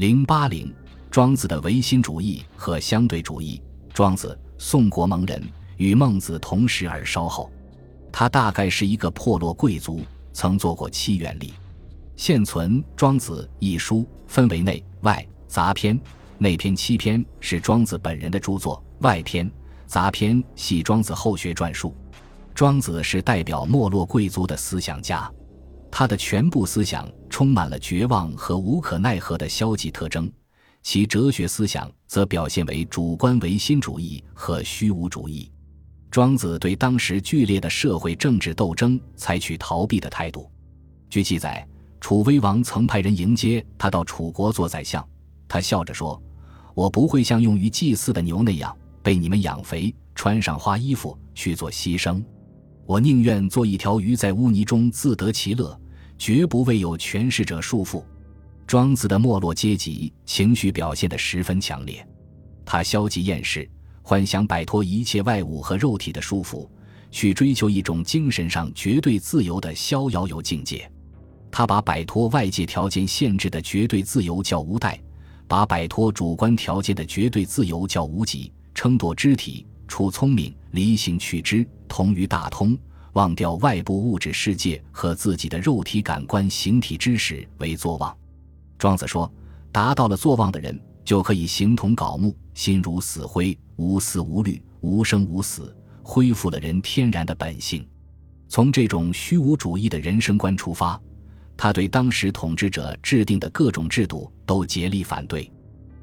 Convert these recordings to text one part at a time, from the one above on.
零八零，庄子的唯心主义和相对主义。庄子，宋国蒙人，与孟子同时而稍后。他大概是一个破落贵族，曾做过七元吏。现存《庄子》一书，分为内外杂篇。内篇七篇是庄子本人的著作，外篇杂篇系庄子后学撰述。庄子是代表没落贵族的思想家，他的全部思想充满了绝望和无可奈何的消极特征，其哲学思想则表现为主观唯心主义和虚无主义。庄子对当时剧烈的社会政治斗争采取逃避的态度。据记载，楚威王曾派人迎接他到楚国做宰相，他笑着说。我不会像用于祭祀的牛那样被你们养肥，穿上花衣服去做牺牲。我宁愿做一条鱼，在污泥中自得其乐，绝不为有权势者束缚。庄子的没落阶级情绪表现得十分强烈，他消极厌世，幻想摆脱一切外物和肉体的束缚，去追求一种精神上绝对自由的逍遥游境界。他把摆脱外界条件限制的绝对自由叫无待。把摆脱主观条件的绝对自由叫无极，称作肢体，处聪明，离形取知，同于大通，忘掉外部物质世界和自己的肉体感官形体知识为作忘。庄子说，达到了作忘的人，就可以形同槁木，心如死灰，无思无虑，无生无死，恢复了人天然的本性。从这种虚无主义的人生观出发。他对当时统治者制定的各种制度都竭力反对，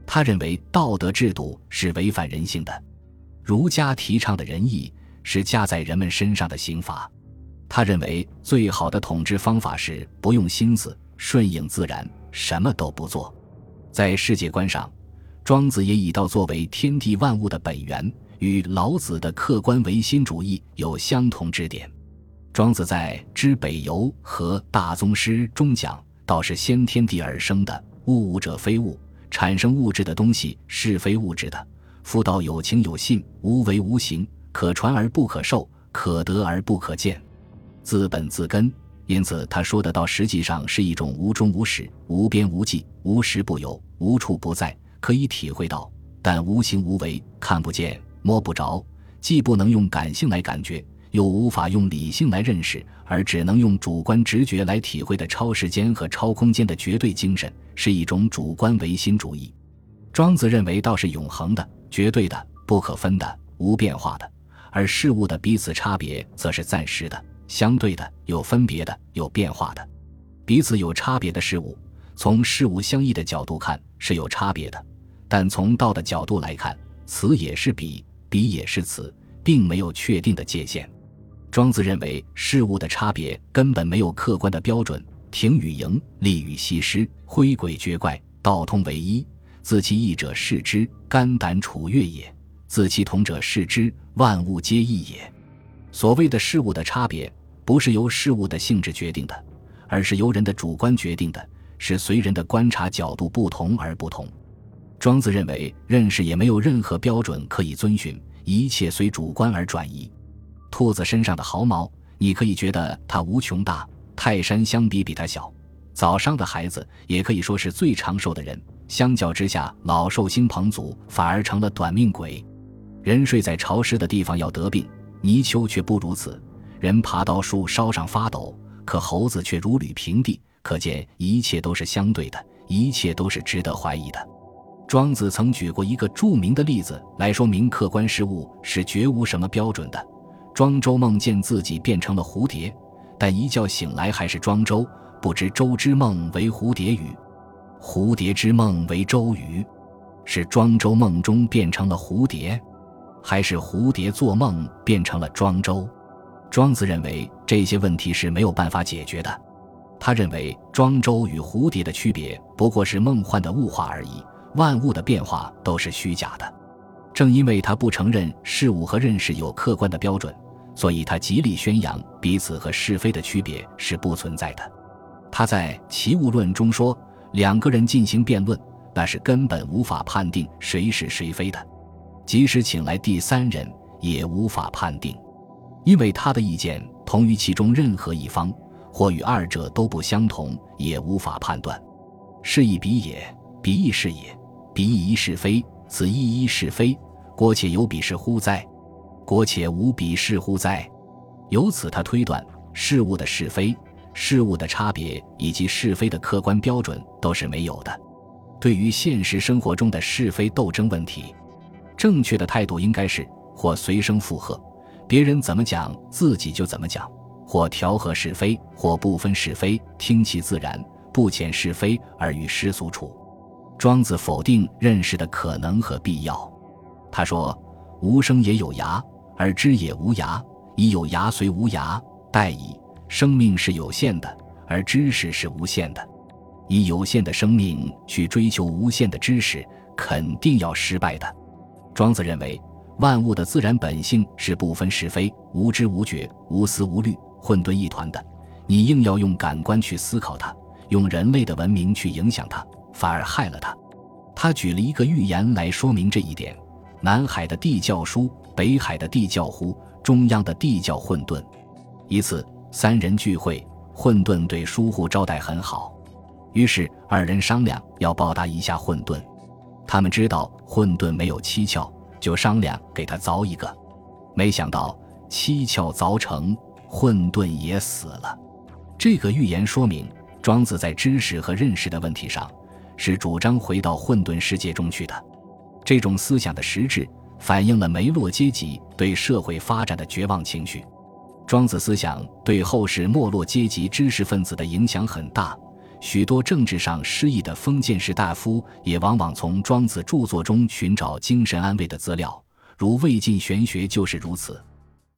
他认为道德制度是违反人性的，儒家提倡的仁义是加在人们身上的刑罚。他认为最好的统治方法是不用心思，顺应自然，什么都不做。在世界观上，庄子也以道作为天地万物的本源，与老子的客观唯心主义有相同之点。庄子在《知北游》和《大宗师》中讲，道是先天地而生的，物物者非物，产生物质的东西是非物质的。夫道有情有信，无为无形，可传而不可受，可得而不可见，自本自根。因此，他说的道实际上是一种无终无始、无边无际、无时不有、无处不在，可以体会到，但无形无为，看不见、摸不着，既不能用感性来感觉。又无法用理性来认识，而只能用主观直觉来体会的超时间和超空间的绝对精神，是一种主观唯心主义。庄子认为道是永恒的、绝对的、不可分的、无变化的，而事物的彼此差别则是暂时的、相对的、有分别的、有变化的。彼此有差别的事物，从事物相异的角度看是有差别的，但从道的角度来看，此也是彼，彼也是此，并没有确定的界限。庄子认为，事物的差别根本没有客观的标准，停与盈，利与西施，灰鬼绝怪，道通为一。自其异者视之，肝胆楚月也；自其同者视之，万物皆异也。所谓的事物的差别，不是由事物的性质决定的，而是由人的主观决定的，是随人的观察角度不同而不同。庄子认为，认识也没有任何标准可以遵循，一切随主观而转移。兔子身上的毫毛，你可以觉得它无穷大；泰山相比比它小。早上的孩子也可以说是最长寿的人，相较之下，老寿星彭祖反而成了短命鬼。人睡在潮湿的地方要得病，泥鳅却不如此；人爬到树梢上发抖，可猴子却如履平地。可见一切都是相对的，一切都是值得怀疑的。庄子曾举过一个著名的例子来说明客观事物是绝无什么标准的。庄周梦见自己变成了蝴蝶，但一觉醒来还是庄周，不知周之梦为蝴蝶语，蝴蝶之梦为周语，是庄周梦中变成了蝴蝶，还是蝴蝶做梦变成了庄周？庄子认为这些问题是没有办法解决的。他认为庄周与蝴蝶的区别不过是梦幻的物化而已，万物的变化都是虚假的。正因为他不承认事物和认识有客观的标准。所以他极力宣扬彼此和是非的区别是不存在的。他在《齐物论》中说：“两个人进行辩论，那是根本无法判定谁是谁非的，即使请来第三人也无法判定，因为他的意见同于其中任何一方，或与二者都不相同，也无法判断。是以彼也，彼亦是也。彼亦是非，此亦一是非。国且有彼是乎哉？国且无彼是乎哉？由此，他推断事物的是非、事物的差别以及是非的客观标准都是没有的。对于现实生活中的是非斗争问题，正确的态度应该是或随声附和，别人怎么讲自己就怎么讲；或调和是非，或不分是非，听其自然，不遣是非而与世俗处。庄子否定认识的可能和必要。他说：“无生也有涯，而知也无涯。以有涯随无涯，殆矣。生命是有限的，而知识是无限的。以有限的生命去追求无限的知识，肯定要失败的。”庄子认为，万物的自然本性是不分是非、无知无觉、无思无虑、混沌一团的。你硬要用感官去思考它，用人类的文明去影响它，反而害了它。他举了一个寓言来说明这一点。南海的地教书，北海的地教呼，中央的地教混沌。一次，三人聚会，混沌对疏户招待很好，于是二人商量要报答一下混沌。他们知道混沌没有七窍，就商量给他凿一个。没想到七窍凿成，混沌也死了。这个寓言说明，庄子在知识和认识的问题上，是主张回到混沌世界中去的。这种思想的实质，反映了梅洛阶级对社会发展的绝望情绪。庄子思想对后世没落阶级知识分子的影响很大，许多政治上失意的封建士大夫也往往从庄子著作中寻找精神安慰的资料，如魏晋玄学就是如此。